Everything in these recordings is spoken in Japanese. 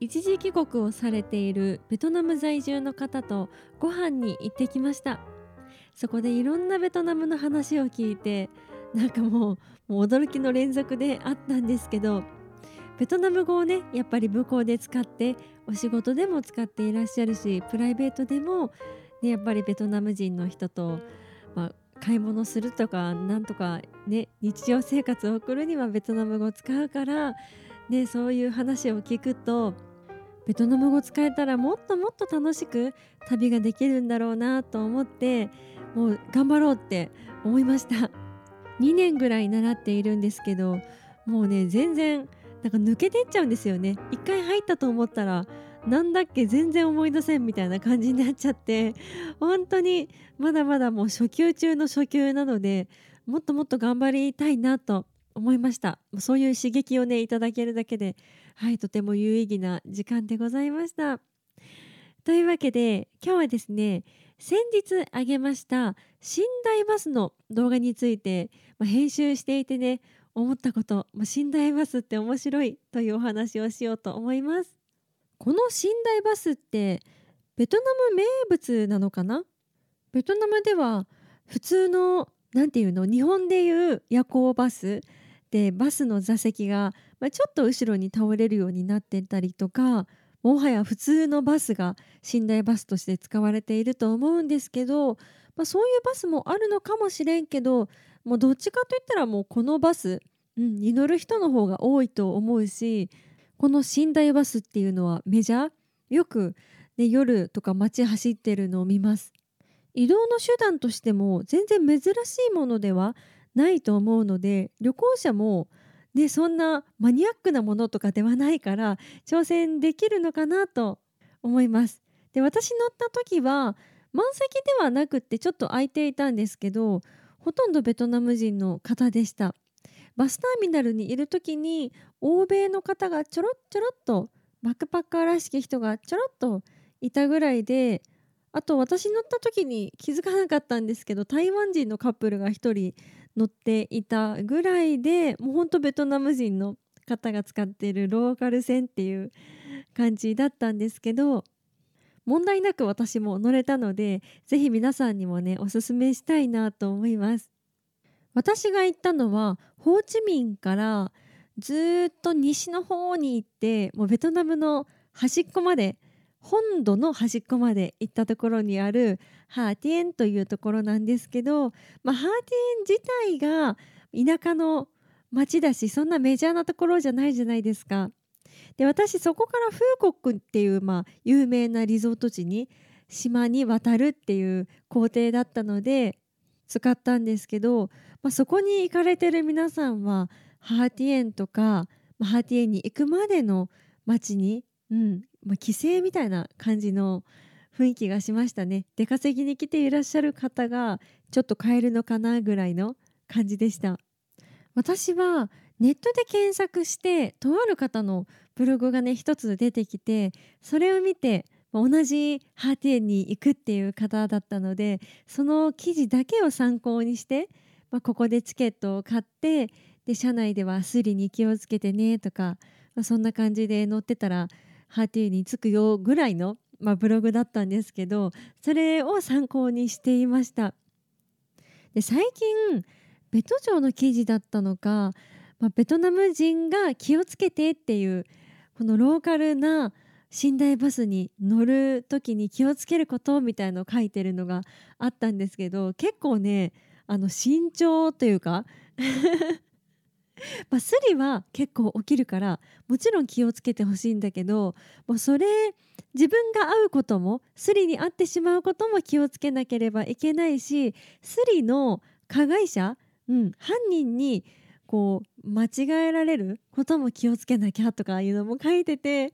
一時帰国をされているベトナム在住の方とご飯に行ってきました。そこでいろんなベトナムの話を聞いてなんかもうもう驚きの連続であったんですけどベトナム語をねやっぱり向こうで使ってお仕事でも使っていらっしゃるしプライベートでも、ね、やっぱりベトナム人の人と、まあ、買い物するとかなんとかね日常生活を送るにはベトナム語を使うからね、そういう話を聞くとベトナム語使えたらもっともっと楽しく旅ができるんだろうなと思ってもう頑張ろうって思いました。2年ぐらい習っているんですけどもうね全然なんか抜けてっちゃうんですよね。一回入ったと思ったらなんだっけ全然思い出せんみたいな感じになっちゃって本当にまだまだもう初級中の初級なのでもっともっと頑張りたいなと思いました。そういう刺激をねいただけるだけではいとても有意義な時間でございました。というわけで今日はですね先日あげました寝台バスの動画について、まあ、編集していてね思ったこと、まあ、寝台バスって面白いというお話をしようと思います。この寝台バスってベトナム名物なのかな？ベトナムでは普通のなんていうの日本でいう夜行バスでバスの座席が、ま、ちょっと後ろに倒れるようになってたりとかもはや普通のバスが寝台バスとして使われていると思うんですけど、まあ、そういうバスもあるのかもしれんけどもうどっちかといったらもうこのバス、うん、に乗る人の方が多いと思うしこの寝台バスっていうのはメジャー？よく、ね、夜とか街走ってるのを見ます。移動の手段としても全然珍しいものではないと思うので旅行者もね、そんなマニアックなものとかではないから挑戦できるのかなと思います。で私乗った時は満席ではなくってちょっと空いていたんですけどほとんどベトナム人の方でした。バスターミナルにいる時に欧米の方がちょろっちょろっとバックパッカーらしき人がちょろっといたぐらいであと私乗った時に気づかなかったんですけど台湾人のカップルが1人乗っていたぐらいでもうほんとベトナム人の方が使っているローカル線っていう感じだったんですけど問題なく私も乗れたのでぜひ皆さんにもねおすすめしたいなと思います。私が行ったのはホーチミンからずっと西の方に行ってもうベトナムの端っこまで本土の端っこまで行ったところにあるハーティエンというところなんですけど、まあ、ハーティエン自体が田舎の町だしそんなメジャーなところじゃないじゃないですか。で私そこからフーコックっていう、まあ、有名なリゾート地に島に渡るっていう工程だったので使ったんですけど、まあ、そこに行かれてる皆さんはハーティエンとか、まあ、ハーティエンに行くまでの町に、うん、まあ、帰省みたいな感じの雰囲気がしましたね。出稼ぎに来ていらっしゃる方がちょっと買えるのかなぐらいの感じでした。私はネットで検索してとある方のブログがね一つ出てきてそれを見て同じハーティエンに行くっていう方だったのでその記事だけを参考にして、まあ、ここでチケットを買ってで車内ではスリに気をつけてねとか、まあ、そんな感じで乗ってたらハーティーに着くよぐらいの、まあ、ブログだったんですけどそれを参考にしていました。で最近ベト町の記事だったのか、まあ、ベトナム人が気をつけてっていうこのローカルな寝台バスに乗る時に気をつけることみたいのを書いてるのがあったんですけど結構ねあの慎重というか まあ、スリは結構起きるからもちろん気をつけてほしいんだけどもうそれ自分が会うこともスリに会ってしまうことも気をつけなければいけないしスリの加害者、うん、犯人にこう間違えられることも気をつけなきゃとかいうのも書いてて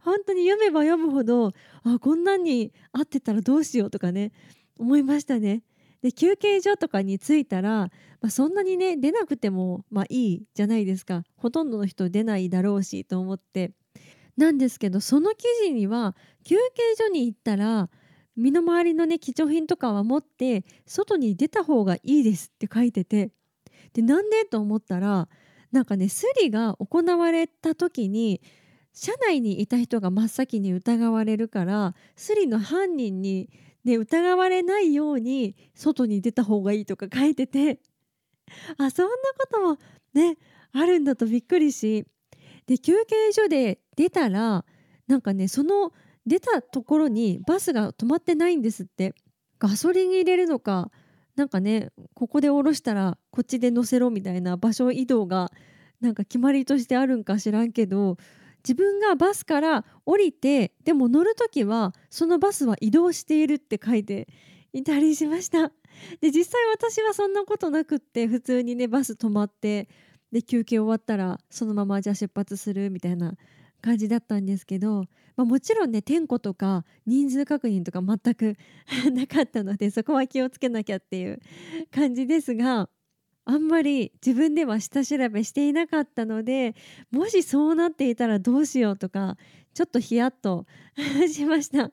本当に読めば読むほどあこんなに合ってたらどうしようとかね思いましたね。で休憩所とかに着いたら、まあ、そんなにね出なくてもまあいいじゃないですか。ほとんどの人出ないだろうしと思って。なんですけどその記事には休憩所に行ったら身の回りのね貴重品とかは持って外に出た方がいいですって書いてて。でなんでと思ったらなんかねスリが行われた時に車内にいた人が真っ先に疑われるからスリの犯人に、ね、疑われないように外に出た方がいいとか書いてて。あそんなこともねあるんだとびっくりし。で休憩所で出たらなんかねその出たところにバスが止まってないんですって。ガソリン入れるのかなんかねここで降ろしたらこっちで乗せろみたいな場所移動がなんか決まりとしてあるんか知らんけど自分がバスから降りてでも乗る時はそのバスは移動しているって書いていたりしました。で実際私はそんなことなくって普通にねバス止まってで休憩終わったらそのままじゃあ出発するみたいな感じだったんですけど、まあ、もちろんね点呼とか人数確認とか全く なかったのでそこは気をつけなきゃっていう感じですがあんまり自分では下調べしていなかったのでもしそうなっていたらどうしようとかちょっとヒヤッと しました。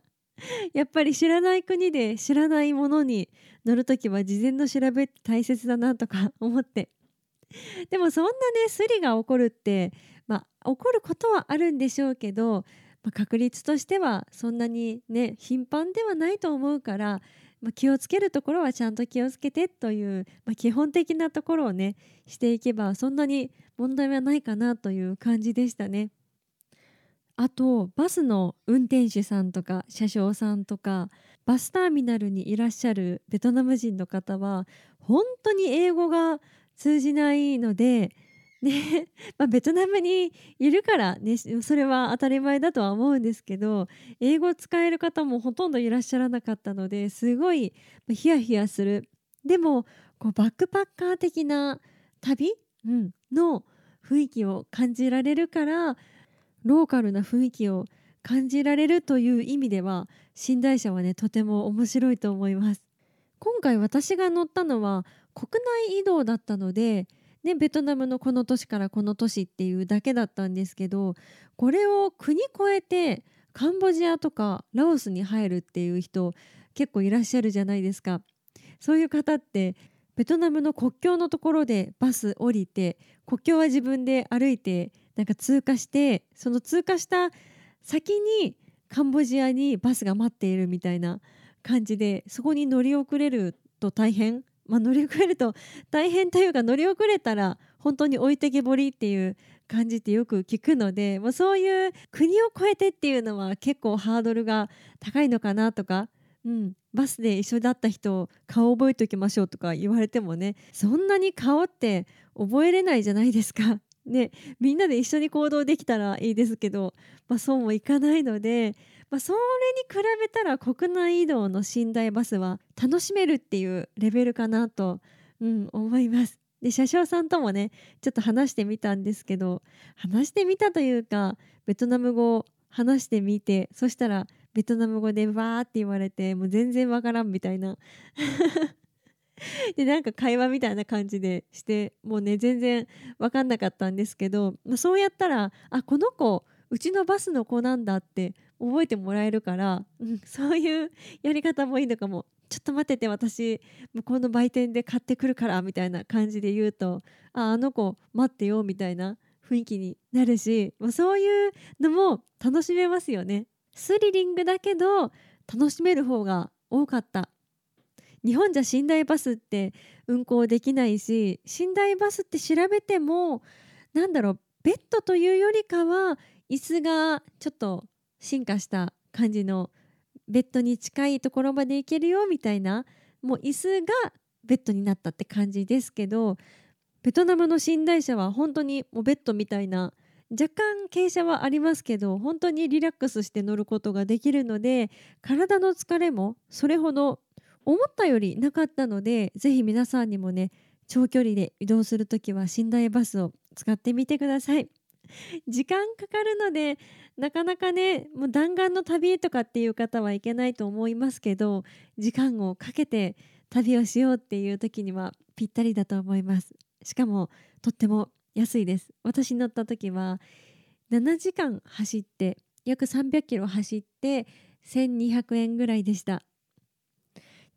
やっぱり知らない国で知らないものに乗るときは事前の調べって大切だなとか 思って。でもそんなねスリが起こるってまあ起こることはあるんでしょうけど、まあ、確率としてはそんなにね頻繁ではないと思うからまあ、気をつけるところはちゃんと気をつけてという、まあ、基本的なところをねしていけばそんなに問題はないかなという感じでしたね。あとバスの運転手さんとか車掌さんとかバスターミナルにいらっしゃるベトナム人の方は本当に英語が通じないのでね。まあ、ベトナムにいるから、ね、それは当たり前だとは思うんですけど英語を使える方もほとんどいらっしゃらなかったのですごいヒヤヒヤする。でもこうバックパッカー的な旅、うん、の雰囲気を感じられるからローカルな雰囲気を感じられるという意味では寝台車はねとても面白いと思います。今回私が乗ったのは国内移動だったのでね、ベトナムのこの都市からこの都市っていうだけだったんですけどこれを国越えてカンボジアとかラオスに入るっていう人結構いらっしゃるじゃないですか。そういう方ってベトナムの国境のところでバス降りて国境は自分で歩いてなんか通過してその通過した先にカンボジアにバスが待っているみたいな感じでそこに乗り遅れると大変まあ、乗り遅れると大変というか乗り遅れたら本当に置いてけぼりっていう感じってよく聞くので もうそういう国を越えてっていうのは結構ハードルが高いのかなとか、うん、バスで一緒だった人顔覚えておきましょうとか言われてもねそんなに顔って覚えれないじゃないですか。ね、みんなで一緒に行動できたらいいですけど、まあ、そうもいかないのでまあ、それに比べたら国内移動の寝台バスは楽しめるっていうレベルかなと、うん、思います。で車掌さんともねちょっと話してみたんですけど話してみたというかベトナム語を話してみてそしたらベトナム語でわーって言われてもう全然わからんみたいな でなんか会話みたいな感じでしてもうね全然分かんなかったんですけど、まあ、そうやったらあこの子うちのバスの子なんだって覚えてもらえるから、うん、そういうやり方もいいのかも。ちょっと待ってて私向こうの売店で買ってくるからみたいな感じで言うとああの子待ってよみたいな雰囲気になるしそういうのも楽しめますよね。スリリングだけど楽しめる方が多かった。日本じゃ寝台バスって運行できないし寝台バスって調べてもなんだろうベッドというよりかは椅子がちょっと進化した感じのベッドに近いところまで行けるよみたいなもう椅子がベッドになったって感じですけどベトナムの寝台車は本当にもうベッドみたいな若干傾斜はありますけど本当にリラックスして乗ることができるので体の疲れもそれほど思ったよりなかったのでぜひ皆さんにもね長距離で移動する時は寝台バスを使ってみてください。時間かかるのでなかなかねもう弾丸の旅とかっていう方はいけないと思いますけど時間をかけて旅をしようっていう時にはぴったりだと思います。しかもとっても安いです。私乗った時は7時間走って約300キロ走って1200円ぐらいでした。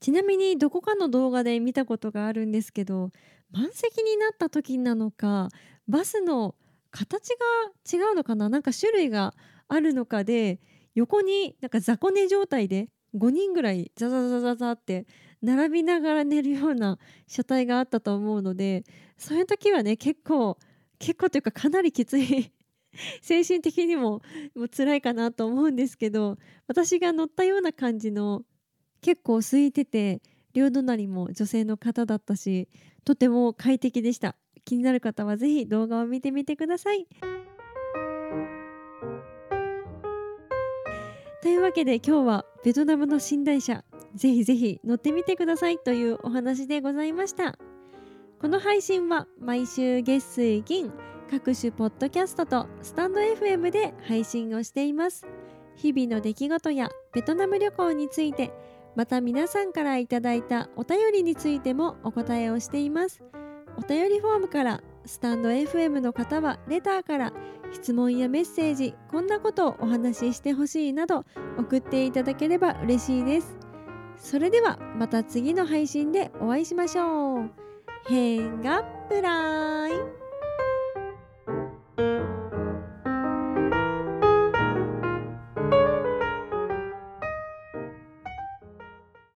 ちなみにどこかの動画で見たことがあるんですけど満席になった時なのかバスの形が違うのかな？なんか種類があるのかで横になんか雑魚寝状態で5人ぐらいザザザザザって並びながら寝るような車体があったと思うのでそういう時はね結構結構というかかなりきつい 精神的にももう辛いかなと思うんですけど私が乗ったような感じの結構空いてて両隣も女性の方だったしとても快適でした。気になる方はぜひ動画を見てみてください。というわけで今日はベトナムの寝台車ぜひぜひ乗ってみてくださいというお話でございました。この配信は毎週月水金各種ポッドキャストとスタンド FM で配信をしています。日々の出来事やベトナム旅行についてまた皆さんからいただいたお便りについてもお答えをしています。お便りフォームからスタンド FM の方はレターから質問やメッセージこんなことをお話ししてほしいなど送っていただければ嬉しいです。それではまた次の配信でお会いしましょう。変がプライ